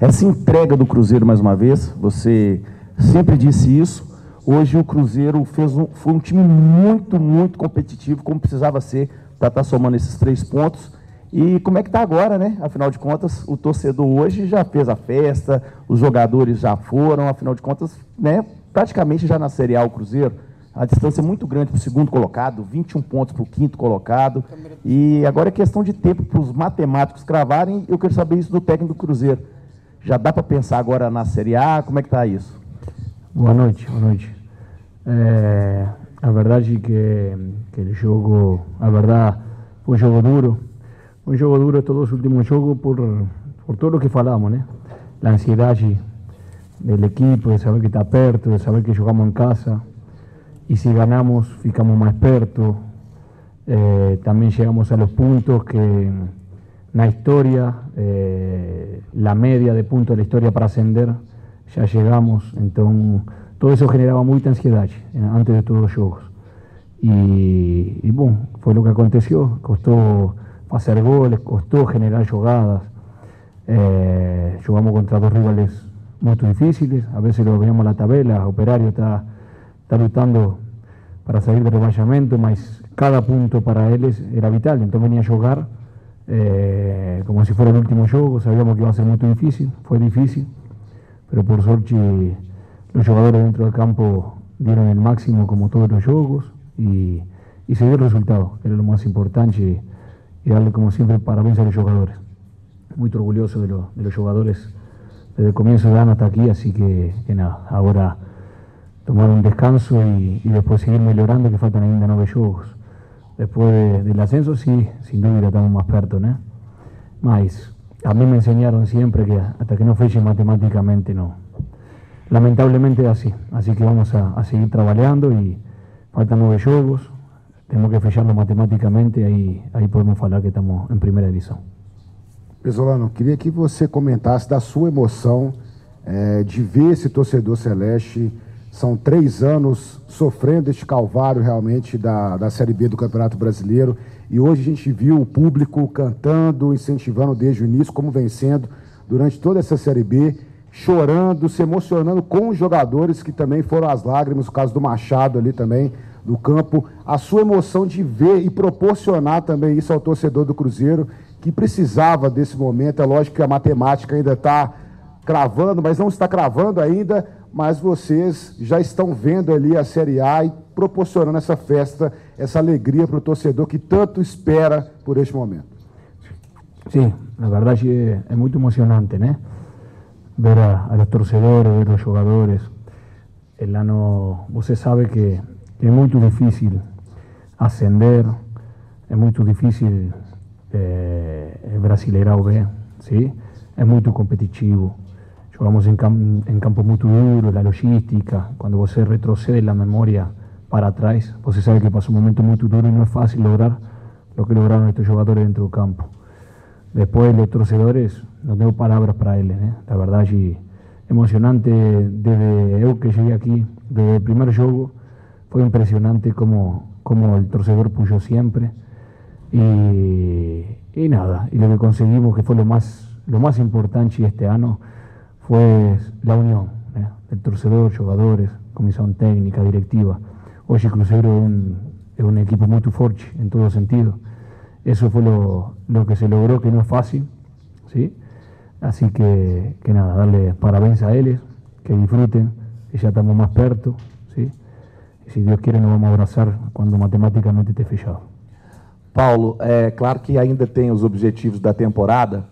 essa entrega do Cruzeiro mais uma vez. Você sempre disse isso. Hoje o Cruzeiro fez um, foi um time muito, muito competitivo, como precisava ser para estar tá somando esses três pontos. E como é que está agora, né? Afinal de contas, o torcedor hoje já fez a festa, os jogadores já foram, afinal de contas, né? Praticamente já na Série A o Cruzeiro. A distância é muito grande para o segundo colocado, 21 pontos para o quinto colocado. E agora é questão de tempo para os matemáticos cravarem. Eu quero saber isso do técnico do Cruzeiro. Já dá para pensar agora na Série A? Como é que está isso? Boa noite, boa noite. É, a verdade é que, que o jogo, a verdade, foi um jogo duro. Um jogo duro todos os últimos jogos por, por tudo o que falamos, né? A ansiedade do equipo, de saber que está perto, de saber que jogamos em casa. E se ganamos, ficamos mais perto. Eh, también llegamos a los puntos que la historia, eh, la media de puntos de la historia para ascender, ya llegamos. Entonces, todo eso generaba mucha ansiedad antes de todos los juegos. Y, bueno, fue lo que aconteció. Costó hacer goles, costó generar jugadas. Eh, jugamos contra dos rivales muy difíciles. A veces lo veíamos en la tabla. Operario está, está luchando para salir de rebajamiento, mas cada punto para él era vital. Entonces venía a jugar eh, como si fuera el último juego. Sabíamos que iba a ser muy difícil. Fue difícil. Pero por suerte los jugadores dentro del campo dieron el máximo como todos los juegos y, se dio el resultado, que era lo más importante y darle como siempre parabéns a los jugadores. Muy orgulloso de, los jugadores desde el comienzo de año hasta aquí, así que, nada, ahora tomar un descanso y, después seguir mejorando, que faltan ainda nueve juegos. Después del ascenso, sí, sin duda estamos más perto, ¿no? Más, a mí me enseñaron siempre que hasta que no feche matemáticamente no, lamentablemente así. Así que vamos a, seguir trabajando y faltan nueve juegos. Tenemos que fecharlo matemáticamente, ahí, ahí podemos hablar que estamos en primera división. Pesolano, queria que você comentasse da sua emoção é, de ver esse torcedor celeste. São três anos sofrendo este calvário realmente da, da Série B do Campeonato Brasileiro. E hoje a gente viu o público cantando, incentivando desde o início, como vencendo durante toda essa Série B chorando, se emocionando com os jogadores que também foram as lágrimas, o caso do Machado ali também, do campo, a sua emoção de ver e proporcionar também isso ao torcedor do Cruzeiro, que precisava desse momento. É lógico que a matemática ainda está cravando, mas não está cravando ainda, mas vocês já estão vendo ali a Série A e proporcionando essa festa, essa alegria para o torcedor que tanto espera por este momento. Sim, na verdade é, é muito emocionante, né? ver a, los torcedores, ver a los jugadores. El ano, usted sabe que, es muy difícil ascender, es muy difícil el Brasileirão B, ¿sí? es muy competitivo. Jugamos en, en campo muy duro, la logística, cuando você retrocede la memoria para atrás, você sabe que pasó un momento muy duro y no es fácil lograr lo que lograron estos jugadores dentro del campo. Después los torcedores, no tengo palabras para ellos, ¿eh? la verdad es emocionante desde yo que llegué aquí, desde el primer juego, fue impresionante como, como el torcedor puso siempre y, nada, y lo que conseguimos que fue lo más, lo más importante este año fue la unión ¿eh? del torcedor, jugadores, comisión técnica, directiva. Hoy Cruzeiro es un, es un equipo muy fuerte en todo sentido eso fue lo, lo, que se logró, que no es fácil, ¿sí? Así que, que nada, darle parabéns a ellos, que disfruten, que ya estamos más perto, ¿sí? E se Deus quiser, nos vamos abraçar quando matematicamente estiver fechado. Paulo, é claro que ainda tem os objetivos da temporada,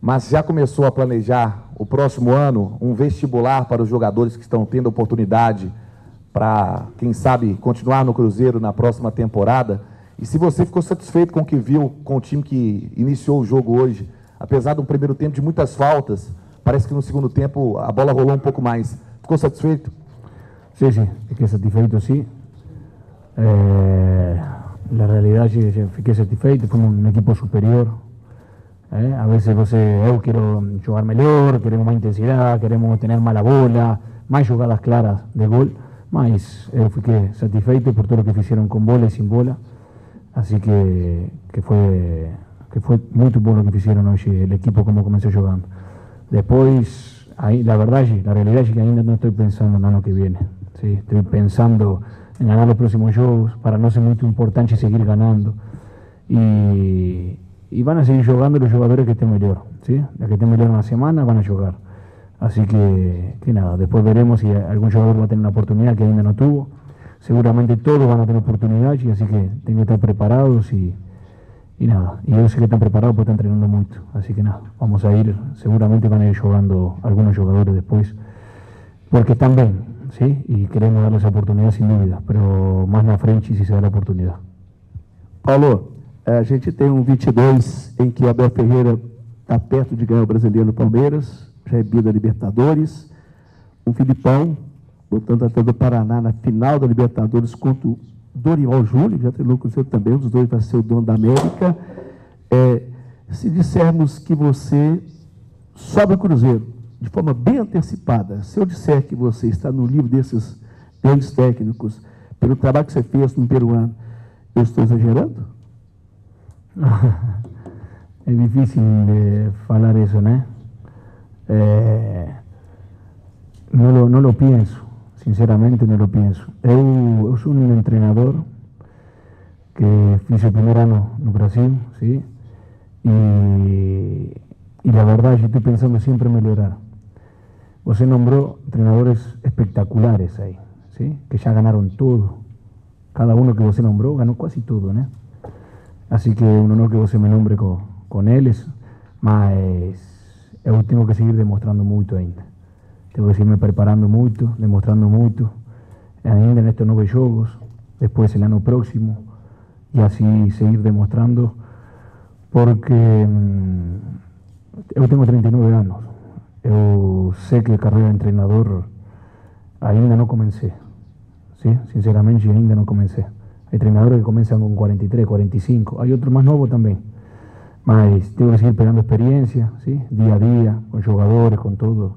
mas já começou a planejar o próximo ano um vestibular para os jogadores que estão tendo oportunidade para, quem sabe, continuar no Cruzeiro na próxima temporada? E se você ficou satisfeito com o que viu com o time que iniciou o jogo hoje, apesar de um primeiro tempo de muitas faltas, parece que no segundo tempo a bola rolou um pouco mais. Ficou satisfeito? Sim, sim, fiquei satisfeito, sim. É, na realidade, fiquei satisfeito, fomos um equipo superior. É, a vezes você, eu quero jogar melhor, queremos mais intensidade, queremos ter mais a bola, mais jogadas claras de gol, mas eu fiquei satisfeito por tudo que fizeram com bola e sem bola. Así que, que, fue, que fue muy bueno lo que hicieron hoy el equipo como comenzó jugando. Depois, aí, la verdade, a realidade é que ainda não estou pensando no ano que vem. ¿sí? Estou pensando em ganhar os próximos jogos, para não ser muito importante seguir ganhando. E, e van a seguir jogando os jogadores que estén melhor. ¿sí? Los que estén melhor na semana van a jogar. Así que, que nada, después veremos si algún jugador va a tener una oportunidad que ainda no tuvo. Seguramente todos van a tener oportunidad, y así que tienen que estar preparados y, y nada. Y yo sé que están preparados porque están entrenando mucho. Así que nada, vamos a ir, seguramente van a ir jugando algunos jugadores después, porque están bien, ¿sí? Y queremos darles oportunidad sin duda, pero más na frente si se da la oportunidad. Paulo, a gente tem um 22 em que Abel Ferreira está perto de ganhar o brasileiro no Palmeiras, já é da Libertadores. Um Filipão, botando até do Paraná na final da Libertadores contra o Dorival Júnior, já treinou com o senhor também, um dos dois vai ser o dono da América. É, se dissermos que você sobe o Cruzeiro de forma bem antecipada, se eu disser que você está no livro desses grandes técnicos, pelo trabalho que você fez no peruano, eu estou exagerando? é difícil de falar isso, né? Eh, no, lo, no lo pienso, sinceramente no lo pienso. Eu, eu un entrenador que fiz o primer año no Brasil, ¿sí? Y, la verdad yo estoy pensando siempre mejorar. Você nombró entrenadores espectaculares ahí, ¿sí? que ya ganaron todo. Cada uno que você nombró ganó casi todo, ¿no? Así que un honor que você me nombre con, con ellos, más eu tengo que seguir demostrando mucho ainda. Tengo que seguirme preparando mucho, demostrando mucho, ainda estos nueve juegos, después el año próximo, y así seguir demostrando, porque mm, yo tengo 39 años, yo sé que carrera de entrenador ainda no comencé, ¿sí? sinceramente ainda no comencé. Entrenadores que comienzan con 43, 45, hay otros más nuevos también mas tengo que seguir pegando experiencia, ¿sí? día a día, con jugadores, con todo.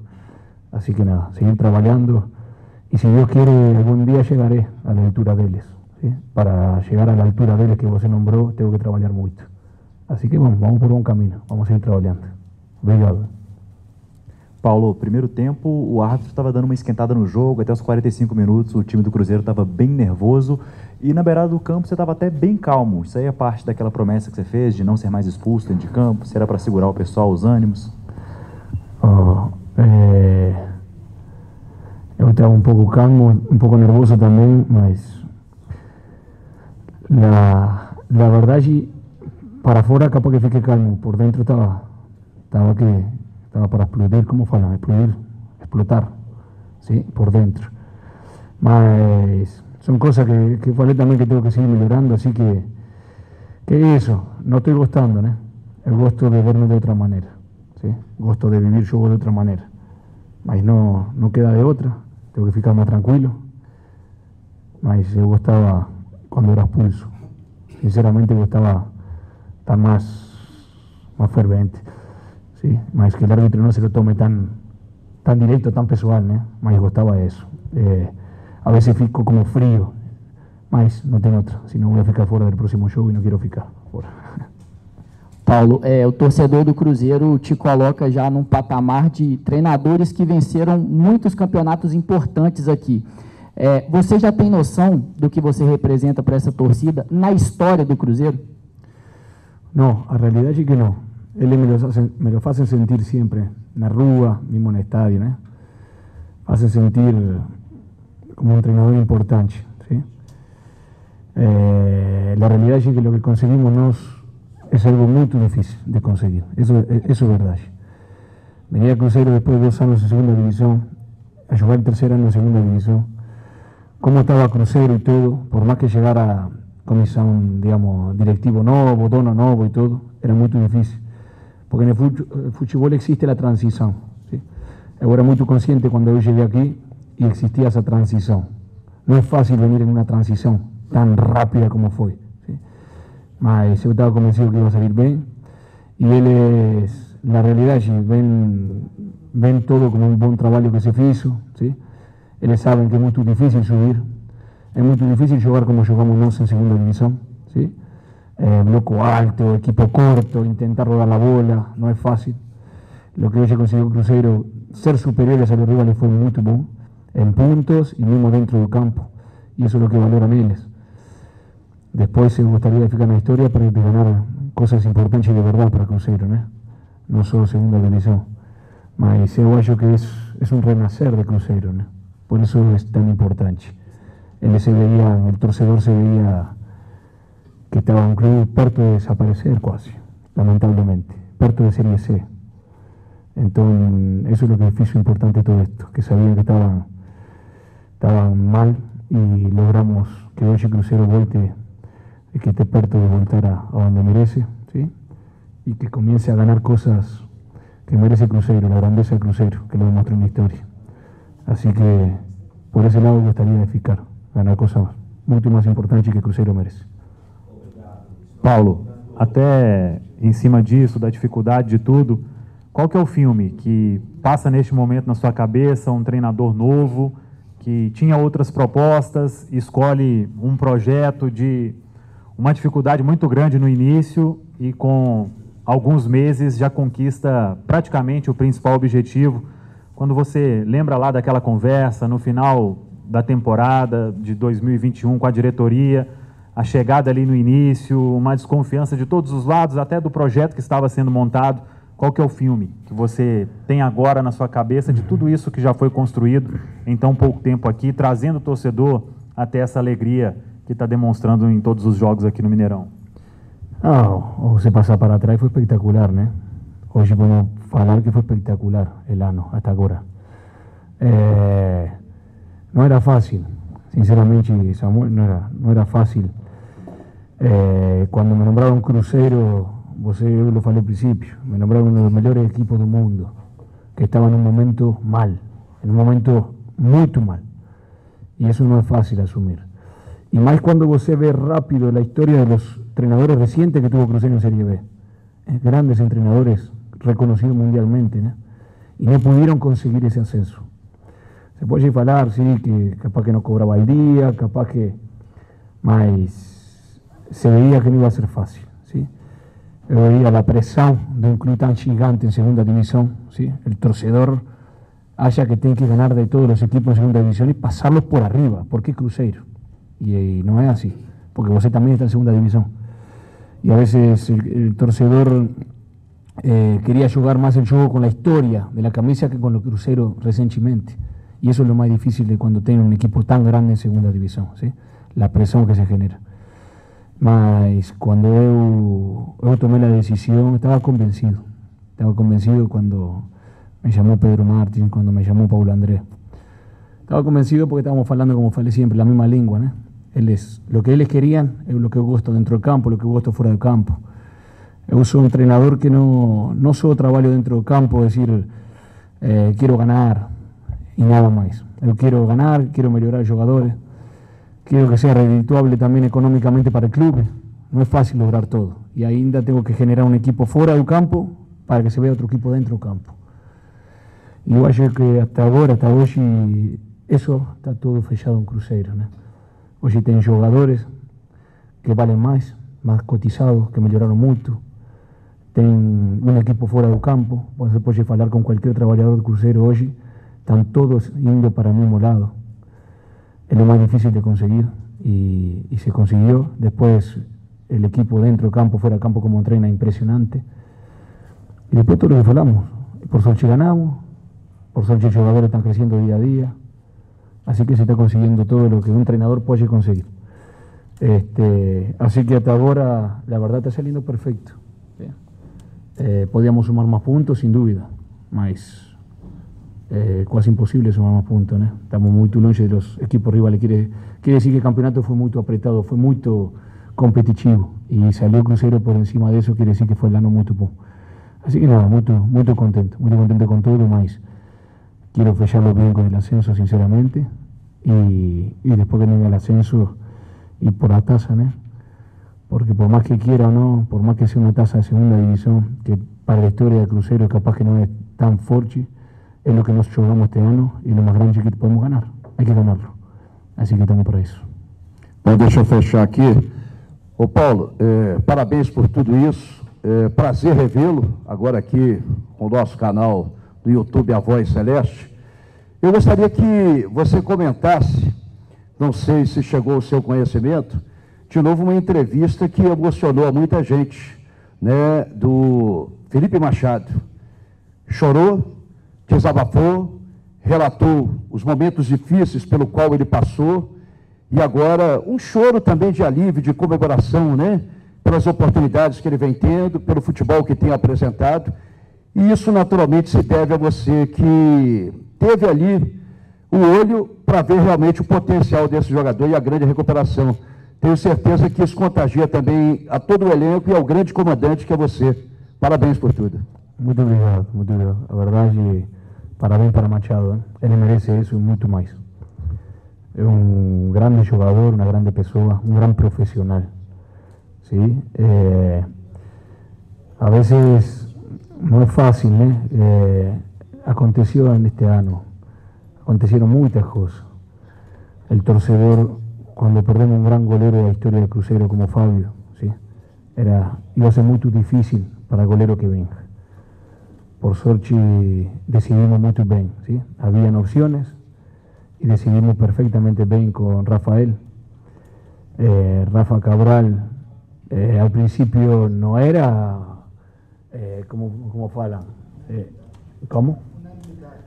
Así que nada, seguir trabajando. Y si Dios quiere, algún día llegaré a la altura de ellos. ¿sí? Para llegar a la altura de ellos que vos nombró, tengo que trabajar mucho. Así que vamos, vamos por um caminho, vamos seguir trabalhando. Obrigado. Paulo, primeiro tempo, o árbitro estava dando uma esquentada no jogo, até os 45 minutos o time do Cruzeiro estava bem nervoso e na beirada do campo você estava até bem calmo. Isso aí é parte daquela promessa que você fez de não ser mais expulso dentro de campo? Será para segurar o pessoal, os ânimos? Oh, é... Eu estava um pouco calmo, um pouco nervoso também, mas na, na verdade, para fora capaz que fiquei calmo, por dentro estava, estava que estava para explodir, como falam, explodir, explotar, sim, por dentro. Mas son cosas que, que falei también que tengo que seguir mejorando, así que, que eso, no estoy gustando, ¿no? El gusto de verme de otra manera, ¿sí? Gusto de vivir yo de otra manera. Mas no, no queda de otra, tengo que ficar más tranquilo. Mas yo gustaba cuando era expulso. Sinceramente gustaba estar más, más fervente. ¿Sí? Mas que el árbitro no se lo tome tan, tan directo, tan pessoal, ¿no? Mas gustaba eso. Eh, a veces fico como frío, mas não tem outra, senão vou ficar fora do próximo jogo e não quero ficar fora. Paulo, é, o torcedor do Cruzeiro te coloca já num patamar de treinadores que venceram muitos campeonatos importantes aqui. É, você já tem noção do que você representa para essa torcida na história do Cruzeiro? Não, a realidade é que não. Eles me lo, hacen, me lo fazem sentir sempre na rua, mesmo no estádio, né? Fazem sentir como un entrenador importante. ¿sí? Eh, la realidad es que lo que conseguimos nos, es algo muy difícil de conseguir, eso, eso es verdad. Venía a Cruzeiro después de dos años en segunda división, a jugar el tercer año en segunda división, cómo estaba Cruzeiro y todo, por más que llegara comisión, digamos, directivo nuevo, dono nuevo y todo, era muy difícil. Porque en el fútbol existe la transición. ¿sí? Yo era muy consciente cuando yo llegué aquí y existía esa transición. No es fácil venir en una transición tan rápida como fue. ¿sí? Mas yo estaba convencido que iba a salir bien y él es la realidad, ven, ven todo como un buen trabajo que se hizo. ¿sí? Ellos saben que es muy difícil subir, es muy difícil jugar como jugamos nosotros en segunda división. Eh, bloco alto, equipo corto, intentar rodar la bola, no es fácil. lo que hoy consiguió Cruzeiro, ser superiores a los rivales fue muy bueno, en puntos y mismo dentro del campo. Y eso es lo que valoran ellos. Después se gustaría en la historia para ganar cosas importantes de verdad para Cruzeiro, ¿no? No solo segunda división. Mas yo creo que es, es un renacer de Cruzeiro. Por eso es tan importante. Él se veía, el torcedor se veía que estaba un club perto de desaparecer casi, lamentablemente, perto de Serie C. Entonces, eso es lo que hizo importante todo esto, que sabían que estaban, estaban mal y logramos que hoy Crucero vuelte que esté perto de voltar a, donde merece, ¿sí? y que comience a ganar cosas que merece Cruzeiro, la grandeza de Cruzeiro, que lo demostró en la historia. Así que por ese lado gustaría edificar, ganar cosas mucho más importantes que Cruzeiro merece. Paulo, até em cima disso, da dificuldade de tudo, qual que é o filme que passa neste momento na sua cabeça, um treinador novo, que tinha outras propostas, escolhe um projeto de uma dificuldade muito grande no início e com alguns meses já conquista praticamente o principal objetivo. Quando você lembra lá daquela conversa no final da temporada de 2021 com a diretoria, a chegada ali no início, uma desconfiança de todos os lados, até do projeto que estava sendo montado. Qual que é o filme que você tem agora na sua cabeça de tudo isso que já foi construído em tão pouco tempo aqui, trazendo o torcedor até essa alegria que está demonstrando em todos os jogos aqui no Mineirão? Ah, você passar para trás foi espetacular, né? Hoje podemos falar que foi espetacular o ano até agora. É, não era fácil, sinceramente, Samuel, não era, não era fácil Eh, cuando me nombraron crucero, vos lo falei al principio, me nombraron uno de los mejores equipos del mundo, que estaba en un momento mal, en un momento muy mal. Y eso no es fácil asumir. Y más cuando vos ve rápido la historia de los entrenadores recientes que tuvo Crucero en Serie B. Eh, grandes entrenadores reconocidos mundialmente, y no pudieron conseguir ese ascenso. Se puede hablar, sí, que capaz que no cobraba el día, capaz que más se veía que no iba a ser fácil. ¿sí? veía la presión de un club tan gigante en segunda división, ¿sí? el torcedor haya que tiene que ganar de todos los equipos en segunda división y pasarlos por arriba. ¿Por qué Cruzeiro? Y, no es así, porque vos también está en segunda división. Y a veces el, torcedor eh, quería jugar más el juego con la historia de la camisa que con los Cruzeiro recientemente. Y eso es lo más difícil de cuando tiene un equipo tan grande en segunda división, ¿sí? la presión que se genera. Mas cuando yo, tomé la decisión, estaba convencido. Estaba convencido cuando me llamó Pedro Martín, cuando me llamó Paulo Andrés. Estaba convencido porque estábamos hablando, como falei siempre, la misma lengua. ¿no? lo que ellos querían es lo que gusto dentro del campo, lo que gusto fuera del campo. Yo soy un entrenador que no, no solo trabajo dentro del campo, decir, eh, quiero ganar y nada más. Yo quiero ganar, quiero mejorar jugadores quiero que sea redituable también económicamente para el club. No es fácil lograr todo. Y ainda tengo que generar un equipo fuera del campo para que se vea otro equipo dentro del campo. Y yo creo que hasta ahora, hasta hoy, eso está todo fechado en Cruzeiro. Hoy tengo jugadores que valen más, más cotizados, que mejoraron mucho. Tengo un equipo fuera del campo. Você puede hablar con cualquier trabajador de Cruzeiro hoy. Están todos yendo para el mismo lado es lo más difícil de conseguir y, se consiguió. Después el equipo dentro del campo, fuera del campo como entrena, impresionante. Y después todo lo que hablamos. Por suerte ganamos, por suerte los jugadores están creciendo día a día. Así que se está consiguiendo todo lo que un entrenador puede conseguir. Este, así que hasta ahora la verdad está saliendo perfecto. Eh, podíamos sumar más puntos, sin duda. Más eh, quase imposible sumar más puntos. ¿no? Estamos muy longe de los equipos rivales. Quiere, quiere decir que el campeonato fue muy apretado, fue muy competitivo y salió Cruzeiro por encima de eso, quiere decir que fue el año muy bom. Así que nada, muy, muy contento, muy contento con todo, más quiero fecharlo bien con el ascenso, sinceramente, y, y después que venga el ascenso y por la tasa, ¿no? porque por más que quiera o no, por más que sea una tasa de segunda división, que para la historia de Cruzeiro capaz que no es tan fuerte, es lo que nos jugamos este año y lo más grande que podemos ganar. Hay que ganarlo. Así que estamos para isso. Bom, deixa eu fechar aqui. Ô Paulo, é, parabéns por tudo isso. É, prazer revê-lo agora aqui com o nosso canal do YouTube A Voz Celeste. Eu gostaria que você comentasse, não sei se chegou ao seu conhecimento, de novo uma entrevista que emocionou a muita gente, né, do Felipe Machado. Chorou, desabafou, relatou os momentos difíceis pelo qual ele passou e agora um choro também de alívio, de comemoração, né? Pelas oportunidades que ele vem tendo, pelo futebol que tem apresentado. E isso naturalmente se deve a você que teve ali o olho para ver realmente o potencial desse jogador e a grande recuperação. Tenho certeza que isso contagia também a todo o elenco e ao grande comandante que é você. Parabéns por tudo. Muito obrigado, muito obrigado. A verdade, parabéns para Machado. Hein? Ele merece isso e muito mais. É um grande jogador, uma grande pessoa, um grande profissional. ¿sí? Eh, a veces no es fácil, ¿eh? Eh, aconteció en este año, acontecieron muchas cosas. El torcedor, cuando perdemos un gran golero de la historia del crucero como Fabio, ¿sí? Era, iba a ser muy difícil para el golero que venga. Por suerte decidimos muy bien, ¿sí? Habían opciones y decidimos perfectamente bien con Rafael. Eh, Rafa Cabral eh, al principio no era, eh, como, como falan, eh, ¿cómo?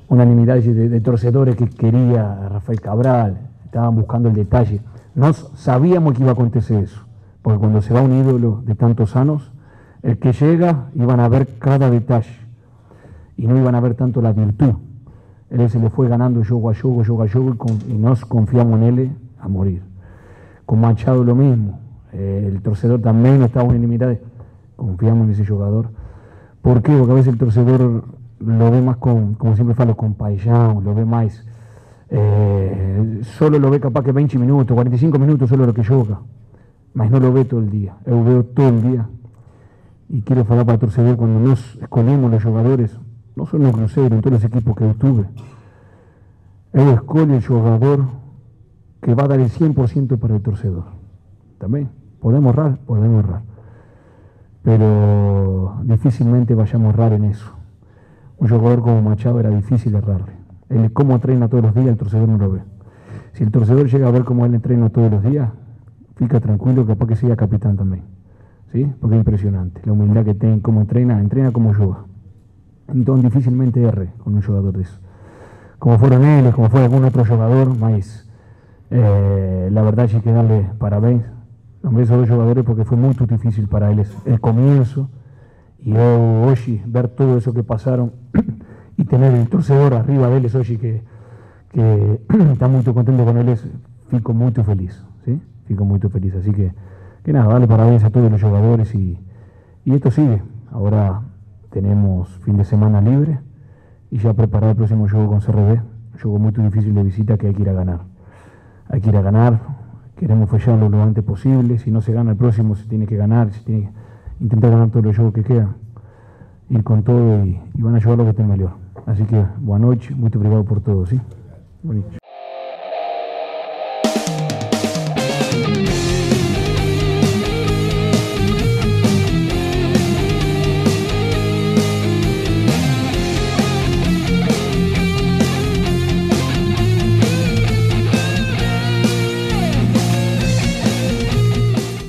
Unanimidad de, de, torcedores que quería Rafael Cabral, estaban buscando el detalle. No sabíamos que iba a acontecer eso, porque cuando se va un ídolo de tantos años, el que llega iban a ver cada detalle y no iban a ver tanto la virtud. Él se le fue ganando juego a juego, juego a juego y, y nos confiamos en él a morir. Con Machado lo mismo, eh, el torcedor también estaba unanimidad, confiamos en ese jugador. ¿Por qué? Porque a veces el torcedor lo ve más con, como siempre falo, con paixão, lo ve más, eh, solo lo ve capaz que 20 minutos, 45 minutos solo lo que juega, mas no lo ve todo el día, yo veo todo el día. Y quiero hablar para el torcedor, cuando nos escogemos los jugadores, no solo en Cruzeiro, en todos los equipos que yo tuve, él escoge el jugador que va a dar el 100% para el torcedor. También. Podemos errar, podemos errar. Pero difícilmente vayamos a errar en eso. Un jugador como Machado era difícil errarle. Él cómo entrena todos los días, el torcedor no lo ve. Si el torcedor llega a ver cómo él entrena todos los días, fica tranquilo, capaz que sea capitán también. ¿Sí? Porque es impresionante. La humildad que tiene, cómo entrena, entrena como yoga. Entonces difícilmente erre con un jugador de eso. Como fueron ellos, como fue algún otro jugador, más eh, la verdad hay que darle parabéns Nombré esos dos jugadores porque fue muy difícil para ellos el comienzo y hoy ver todo eso que pasaron y tener el torcedor arriba de ellos hoy que, que está muy contento con ellos, fico muy feliz, ¿sí? Fico muy feliz. Así que, que nada, dale parabéns a todos los jugadores y, y esto sigue. Ahora tenemos fin de semana libre y ya preparar el próximo juego con CRB, un juego muy difícil de visita que hay que ir a ganar. Hay que ir a ganar, queremos fallarlo lo antes posible, si no se gana el próximo se tiene que ganar, se tiene que intentar ganar todos los juegos que quedan, ir con todo y, van a llevar lo que esté mejor. Así que, buenas noches, muy privado por todo, ¿sí?